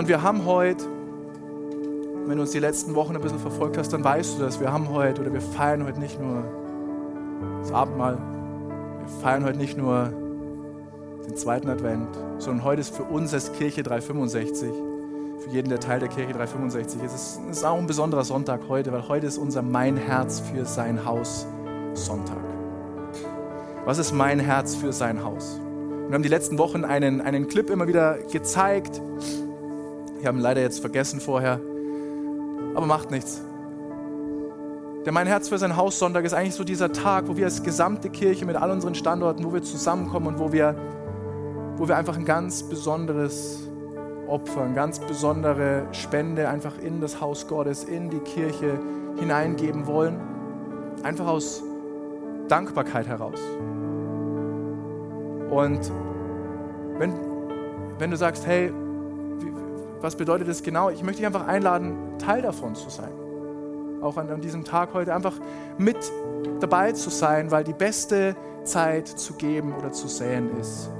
Und wir haben heute, wenn du uns die letzten Wochen ein bisschen verfolgt hast, dann weißt du das. Wir haben heute oder wir feiern heute nicht nur das Abendmahl, wir feiern heute nicht nur den zweiten Advent, sondern heute ist für uns als Kirche 365, für jeden, der Teil der Kirche 365 ist, es ist auch ein besonderer Sonntag heute, weil heute ist unser Mein Herz für sein Haus Sonntag. Was ist mein Herz für sein Haus? Wir haben die letzten Wochen einen, einen Clip immer wieder gezeigt. Wir haben leider jetzt vergessen vorher, aber macht nichts. Der Mein Herz für sein Haus Sonntag ist eigentlich so dieser Tag, wo wir als gesamte Kirche mit all unseren Standorten, wo wir zusammenkommen und wo wir, wo wir einfach ein ganz besonderes Opfer, eine ganz besondere Spende einfach in das Haus Gottes, in die Kirche hineingeben wollen. Einfach aus Dankbarkeit heraus. Und wenn, wenn du sagst, hey, was bedeutet das genau? Ich möchte dich einfach einladen, Teil davon zu sein. Auch an, an diesem Tag heute einfach mit dabei zu sein, weil die beste Zeit zu geben oder zu säen ist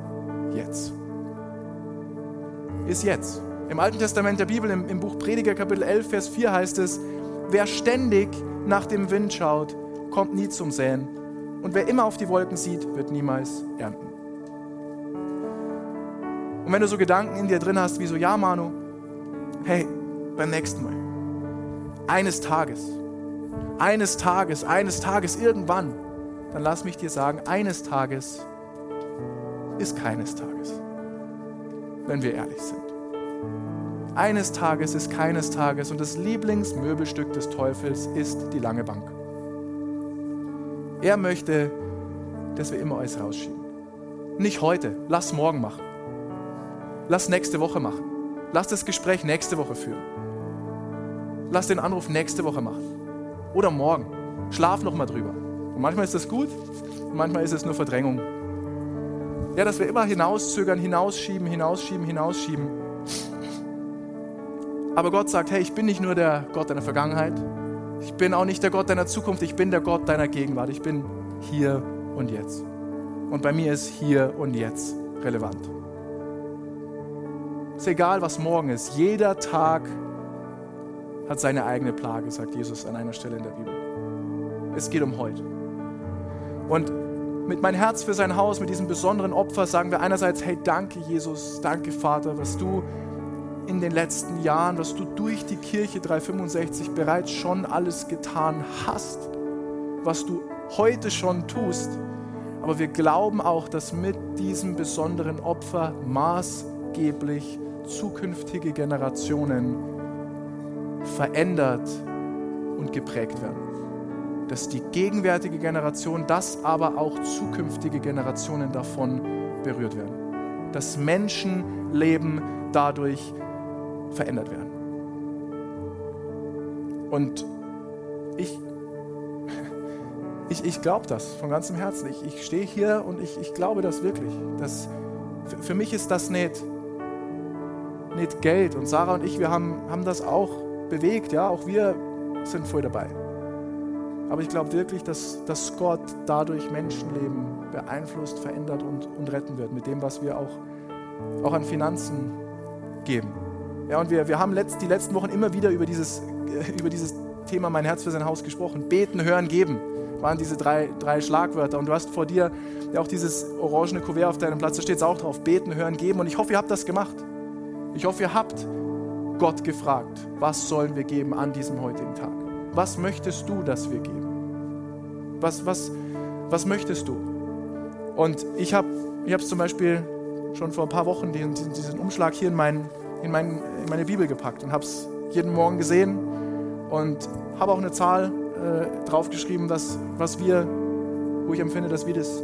jetzt. Ist jetzt. Im Alten Testament der Bibel, im, im Buch Prediger Kapitel 11, Vers 4 heißt es, wer ständig nach dem Wind schaut, kommt nie zum Säen. Und wer immer auf die Wolken sieht, wird niemals ernten. Und wenn du so Gedanken in dir drin hast, wie so, ja, Manu, hey, beim nächsten Mal, eines Tages, eines Tages, eines Tages, irgendwann, dann lass mich dir sagen, eines Tages ist keines Tages, wenn wir ehrlich sind. Eines Tages ist keines Tages und das Lieblingsmöbelstück des Teufels ist die lange Bank. Er möchte, dass wir immer alles rausschieben. Nicht heute, lass morgen machen. Lass nächste Woche machen. Lass das Gespräch nächste Woche führen. Lass den Anruf nächste Woche machen. Oder morgen. Schlaf noch mal drüber. Und manchmal ist das gut, manchmal ist es nur Verdrängung. Ja, dass wir immer hinauszögern, hinausschieben, hinausschieben, hinausschieben. Aber Gott sagt, hey, ich bin nicht nur der Gott deiner Vergangenheit, ich bin auch nicht der Gott deiner Zukunft, ich bin der Gott deiner Gegenwart. Ich bin hier und jetzt. Und bei mir ist hier und jetzt relevant. Ist egal, was morgen ist. Jeder Tag hat seine eigene Plage, sagt Jesus an einer Stelle in der Bibel. Es geht um heute. Und mit mein Herz für sein Haus, mit diesem besonderen Opfer sagen wir einerseits, hey, danke Jesus, danke Vater, was du in den letzten Jahren, was du durch die Kirche 365 bereits schon alles getan hast, was du heute schon tust. Aber wir glauben auch, dass mit diesem besonderen Opfer maßgeblich zukünftige Generationen verändert und geprägt werden. Dass die gegenwärtige Generation, dass aber auch zukünftige Generationen davon berührt werden. Dass Menschenleben dadurch verändert werden. Und ich, ich, ich glaube das von ganzem Herzen. Ich, ich stehe hier und ich, ich glaube das wirklich. Das, für, für mich ist das nicht, nicht Geld. Und Sarah und ich, wir haben, haben das auch bewegt. Ja, auch wir sind voll dabei. Aber ich glaube wirklich, dass, dass Gott dadurch Menschenleben beeinflusst, verändert und, und retten wird. Mit dem, was wir auch, auch an Finanzen geben. Ja, und wir, wir haben letzt, die letzten Wochen immer wieder über dieses, über dieses Thema Mein Herz für sein Haus gesprochen. Beten, hören, geben waren diese drei, drei Schlagwörter. Und du hast vor dir ja auch dieses orangene Kuvert auf deinem Platz, da steht es auch drauf. Beten, hören, geben. Und ich hoffe, ihr habt das gemacht. Ich hoffe, ihr habt Gott gefragt, was sollen wir geben an diesem heutigen Tag? Was möchtest du, dass wir geben? Was, was, was möchtest du? Und ich habe es zum Beispiel schon vor ein paar Wochen diesen, diesen Umschlag hier in meinen in, mein, in meine Bibel gepackt und habe es jeden Morgen gesehen und habe auch eine Zahl äh, draufgeschrieben, was, was wir, wo ich empfinde, dass wir das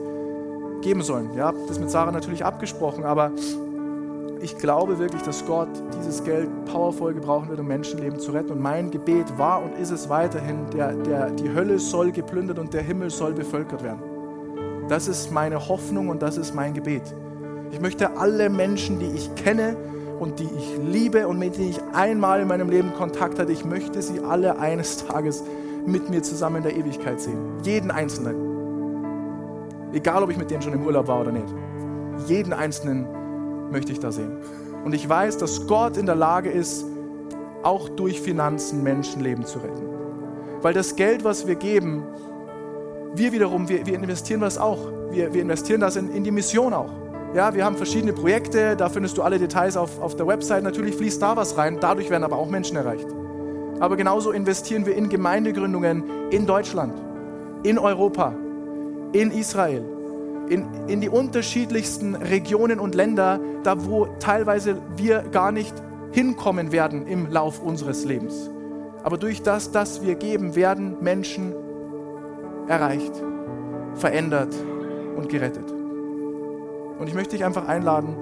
geben sollen. Ja, das mit Sarah natürlich abgesprochen, aber ich glaube wirklich, dass Gott dieses Geld powervoll gebrauchen wird, um Menschenleben zu retten. Und mein Gebet war und ist es weiterhin, der, der, die Hölle soll geplündert und der Himmel soll bevölkert werden. Das ist meine Hoffnung und das ist mein Gebet. Ich möchte alle Menschen, die ich kenne, und die ich liebe und mit denen ich einmal in meinem Leben Kontakt hatte, ich möchte sie alle eines Tages mit mir zusammen in der Ewigkeit sehen. Jeden Einzelnen. Egal, ob ich mit denen schon im Urlaub war oder nicht. Jeden Einzelnen möchte ich da sehen. Und ich weiß, dass Gott in der Lage ist, auch durch Finanzen Menschenleben zu retten. Weil das Geld, was wir geben, wir wiederum, wir, wir investieren das auch. Wir, wir investieren das in, in die Mission auch. Ja, wir haben verschiedene Projekte, da findest du alle Details auf, auf der Website. Natürlich fließt da was rein, dadurch werden aber auch Menschen erreicht. Aber genauso investieren wir in Gemeindegründungen in Deutschland, in Europa, in Israel, in, in die unterschiedlichsten Regionen und Länder, da wo teilweise wir gar nicht hinkommen werden im Lauf unseres Lebens. Aber durch das, das wir geben, werden Menschen erreicht, verändert und gerettet. Und ich möchte dich einfach einladen,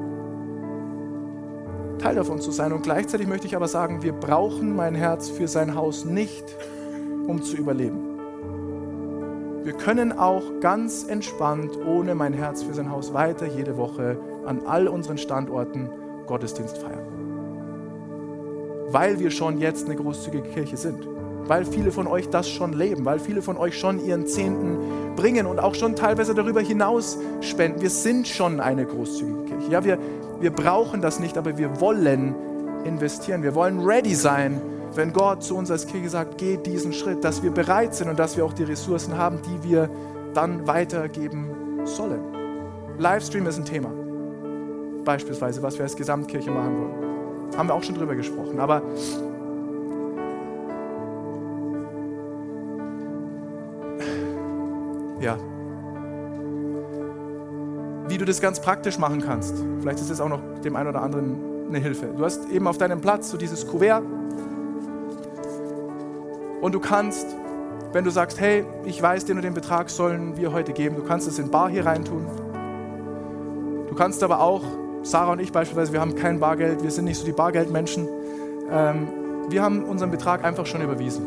Teil davon zu sein. Und gleichzeitig möchte ich aber sagen, wir brauchen mein Herz für sein Haus nicht, um zu überleben. Wir können auch ganz entspannt ohne mein Herz für sein Haus weiter jede Woche an all unseren Standorten Gottesdienst feiern. Weil wir schon jetzt eine großzügige Kirche sind. Weil viele von euch das schon leben, weil viele von euch schon ihren Zehnten bringen und auch schon teilweise darüber hinaus spenden. Wir sind schon eine großzügige Kirche. Ja, wir, wir brauchen das nicht, aber wir wollen investieren. Wir wollen ready sein wenn Gott zu uns als Kirche sagt, geh diesen Schritt, dass wir bereit sind und dass wir auch die Ressourcen haben, die wir dann weitergeben sollen. Livestream ist ein Thema. Beispielsweise, was wir als Gesamtkirche machen wollen. Haben wir auch schon drüber gesprochen. Aber ja, wie du das ganz praktisch machen kannst. Vielleicht ist es auch noch dem einen oder anderen eine Hilfe. Du hast eben auf deinem Platz so dieses Kuvert und du kannst, wenn du sagst, hey, ich weiß, den und den Betrag sollen wir heute geben, du kannst es in Bar hier reintun. Du kannst aber auch, Sarah und ich beispielsweise, wir haben kein Bargeld, wir sind nicht so die Bargeldmenschen. Ähm, wir haben unseren Betrag einfach schon überwiesen.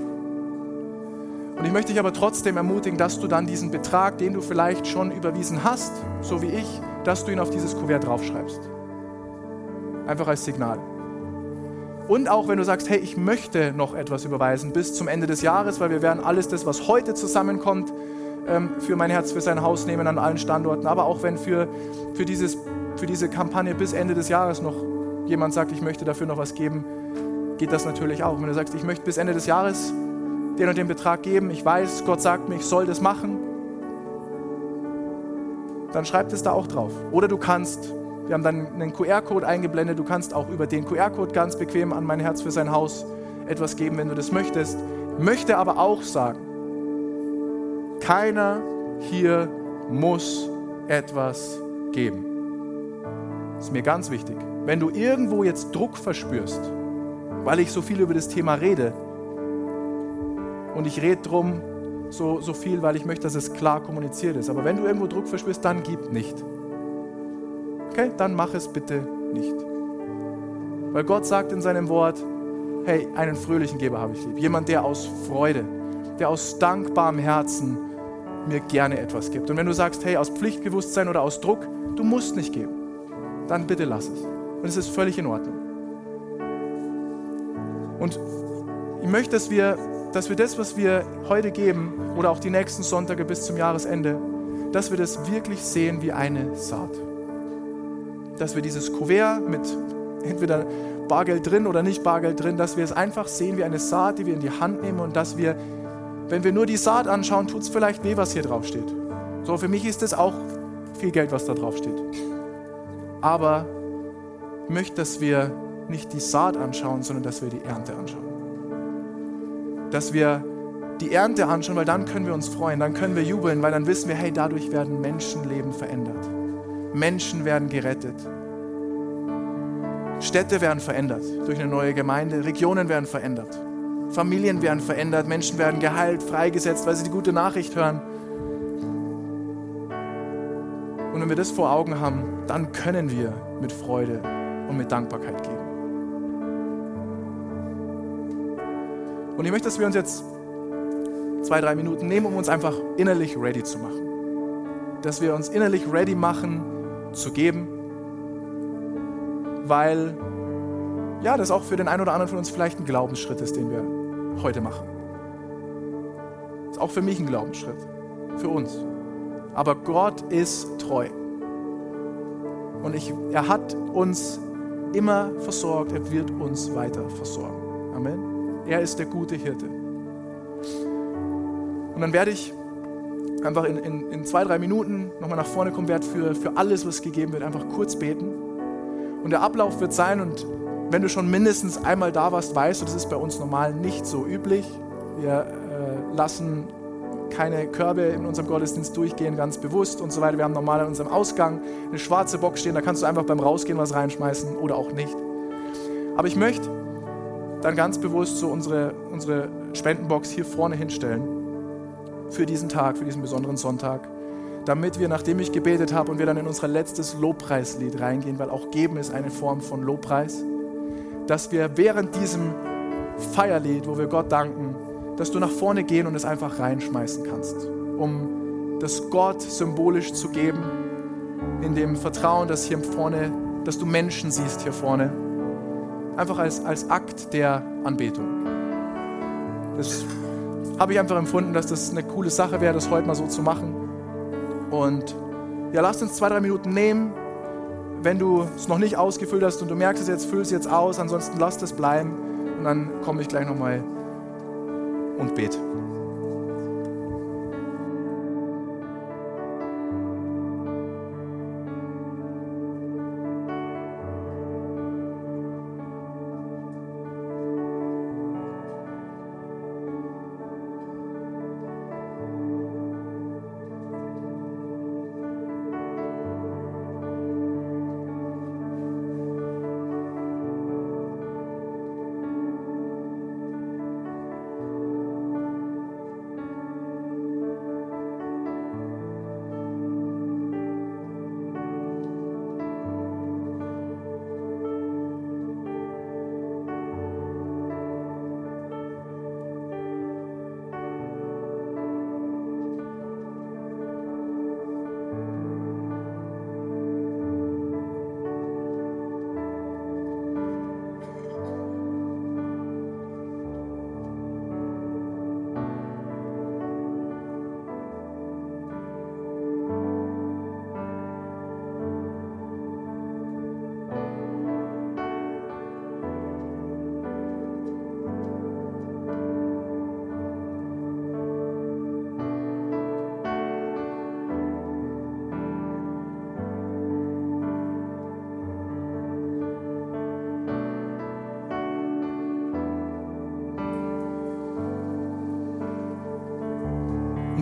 Und ich möchte dich aber trotzdem ermutigen, dass du dann diesen Betrag, den du vielleicht schon überwiesen hast, so wie ich, dass du ihn auf dieses Kuvert draufschreibst. Einfach als Signal. Und auch wenn du sagst, hey, ich möchte noch etwas überweisen bis zum Ende des Jahres, weil wir werden alles das, was heute zusammenkommt, ähm, für mein Herz, für sein Haus nehmen an allen Standorten. Aber auch wenn für, für, dieses, für diese Kampagne bis Ende des Jahres noch jemand sagt, ich möchte dafür noch was geben, geht das natürlich auch. Wenn du sagst, ich möchte bis Ende des Jahres den und den Betrag geben, ich weiß, Gott sagt mir, ich soll das machen, dann schreib es da auch drauf. Oder du kannst wir haben dann einen QR-Code eingeblendet. Du kannst auch über den QR-Code ganz bequem an mein Herz für sein Haus etwas geben, wenn du das möchtest. Möchte aber auch sagen, keiner hier muss etwas geben. Das ist mir ganz wichtig. Wenn du irgendwo jetzt Druck verspürst, weil ich so viel über das Thema rede, und ich rede drum so, so viel, weil ich möchte, dass es klar kommuniziert ist. Aber wenn du irgendwo Druck verspürst, dann gib nicht okay, dann mach es bitte nicht. Weil Gott sagt in seinem Wort, hey, einen fröhlichen Geber habe ich lieb. Jemand, der aus Freude, der aus dankbarem Herzen mir gerne etwas gibt. Und wenn du sagst, hey, aus Pflichtbewusstsein oder aus Druck, du musst nicht geben, dann bitte lass es. Und es ist völlig in Ordnung. Und ich möchte, dass wir, dass wir das, was wir heute geben oder auch die nächsten Sonntage bis zum Jahresende, dass wir das wirklich sehen wie eine Saat dass wir dieses Kuvert mit entweder Bargeld drin oder nicht Bargeld drin, dass wir es einfach sehen wie eine Saat, die wir in die Hand nehmen und dass wir, wenn wir nur die Saat anschauen, tut es vielleicht weh, was hier drauf steht. So, für mich ist es auch viel Geld, was da drauf steht. Aber ich möchte, dass wir nicht die Saat anschauen, sondern dass wir die Ernte anschauen. Dass wir die Ernte anschauen, weil dann können wir uns freuen, dann können wir jubeln, weil dann wissen wir, hey, dadurch werden Menschenleben verändert. Menschen werden gerettet. Städte werden verändert durch eine neue Gemeinde, Regionen werden verändert, Familien werden verändert, Menschen werden geheilt, freigesetzt, weil sie die gute Nachricht hören. Und wenn wir das vor Augen haben, dann können wir mit Freude und mit Dankbarkeit geben. Und ich möchte, dass wir uns jetzt zwei, drei Minuten nehmen, um uns einfach innerlich ready zu machen. Dass wir uns innerlich ready machen, zu geben, weil ja, das auch für den einen oder anderen von uns vielleicht ein Glaubensschritt ist, den wir heute machen. Ist auch für mich ein Glaubensschritt, für uns. Aber Gott ist treu. Und ich, er hat uns immer versorgt, er wird uns weiter versorgen. Amen. Er ist der gute Hirte. Und dann werde ich einfach in, in, in zwei, drei Minuten nochmal nach vorne kommen, werde für, für alles, was gegeben wird, einfach kurz beten. Und der Ablauf wird sein, und wenn du schon mindestens einmal da warst, weißt du, das ist bei uns normal nicht so üblich. Wir äh, lassen keine Körbe in unserem Gottesdienst durchgehen, ganz bewusst und so weiter. Wir haben normal an unserem Ausgang eine schwarze Box stehen, da kannst du einfach beim Rausgehen was reinschmeißen oder auch nicht. Aber ich möchte dann ganz bewusst so unsere, unsere Spendenbox hier vorne hinstellen für diesen Tag, für diesen besonderen Sonntag, damit wir, nachdem ich gebetet habe und wir dann in unser letztes Lobpreislied reingehen, weil auch Geben ist eine Form von Lobpreis, dass wir während diesem Feierlied, wo wir Gott danken, dass du nach vorne gehen und es einfach reinschmeißen kannst, um das Gott symbolisch zu geben, in dem Vertrauen, dass hier vorne, dass du Menschen siehst hier vorne, einfach als, als Akt der Anbetung. Das habe ich einfach empfunden, dass das eine coole Sache wäre, das heute mal so zu machen. Und ja, lasst uns zwei, drei Minuten nehmen. Wenn du es noch nicht ausgefüllt hast und du merkst es jetzt, füll es jetzt aus, ansonsten lass es bleiben und dann komme ich gleich nochmal und bete.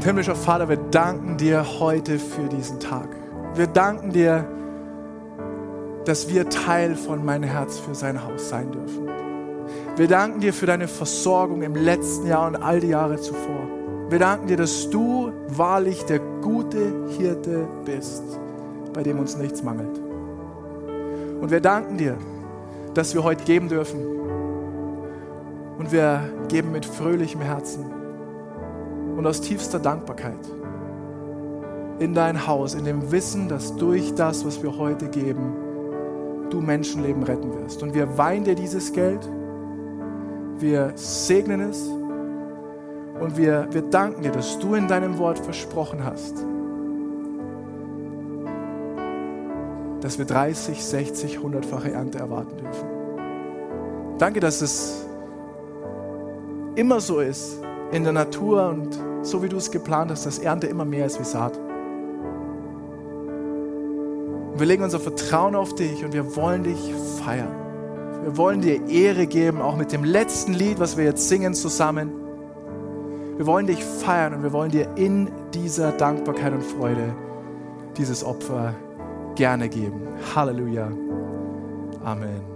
Himmlischer Vater, wir danken dir heute für diesen Tag. Wir danken dir, dass wir Teil von mein Herz für sein Haus sein dürfen. Wir danken dir für deine Versorgung im letzten Jahr und all die Jahre zuvor. Wir danken dir, dass du wahrlich der gute Hirte bist, bei dem uns nichts mangelt. Und wir danken dir, dass wir heute geben dürfen. Und wir geben mit fröhlichem Herzen und aus tiefster Dankbarkeit in dein Haus, in dem Wissen, dass durch das, was wir heute geben, du Menschenleben retten wirst. Und wir weihen dir dieses Geld, wir segnen es und wir, wir danken dir, dass du in deinem Wort versprochen hast, dass wir 30, 60, 100-fache Ernte erwarten dürfen. Danke, dass es immer so ist, in der Natur und so wie du es geplant hast, dass Ernte immer mehr ist wie Saat. Und wir legen unser Vertrauen auf dich und wir wollen dich feiern. Wir wollen dir Ehre geben, auch mit dem letzten Lied, was wir jetzt singen zusammen. Wir wollen dich feiern und wir wollen dir in dieser Dankbarkeit und Freude dieses Opfer gerne geben. Halleluja. Amen.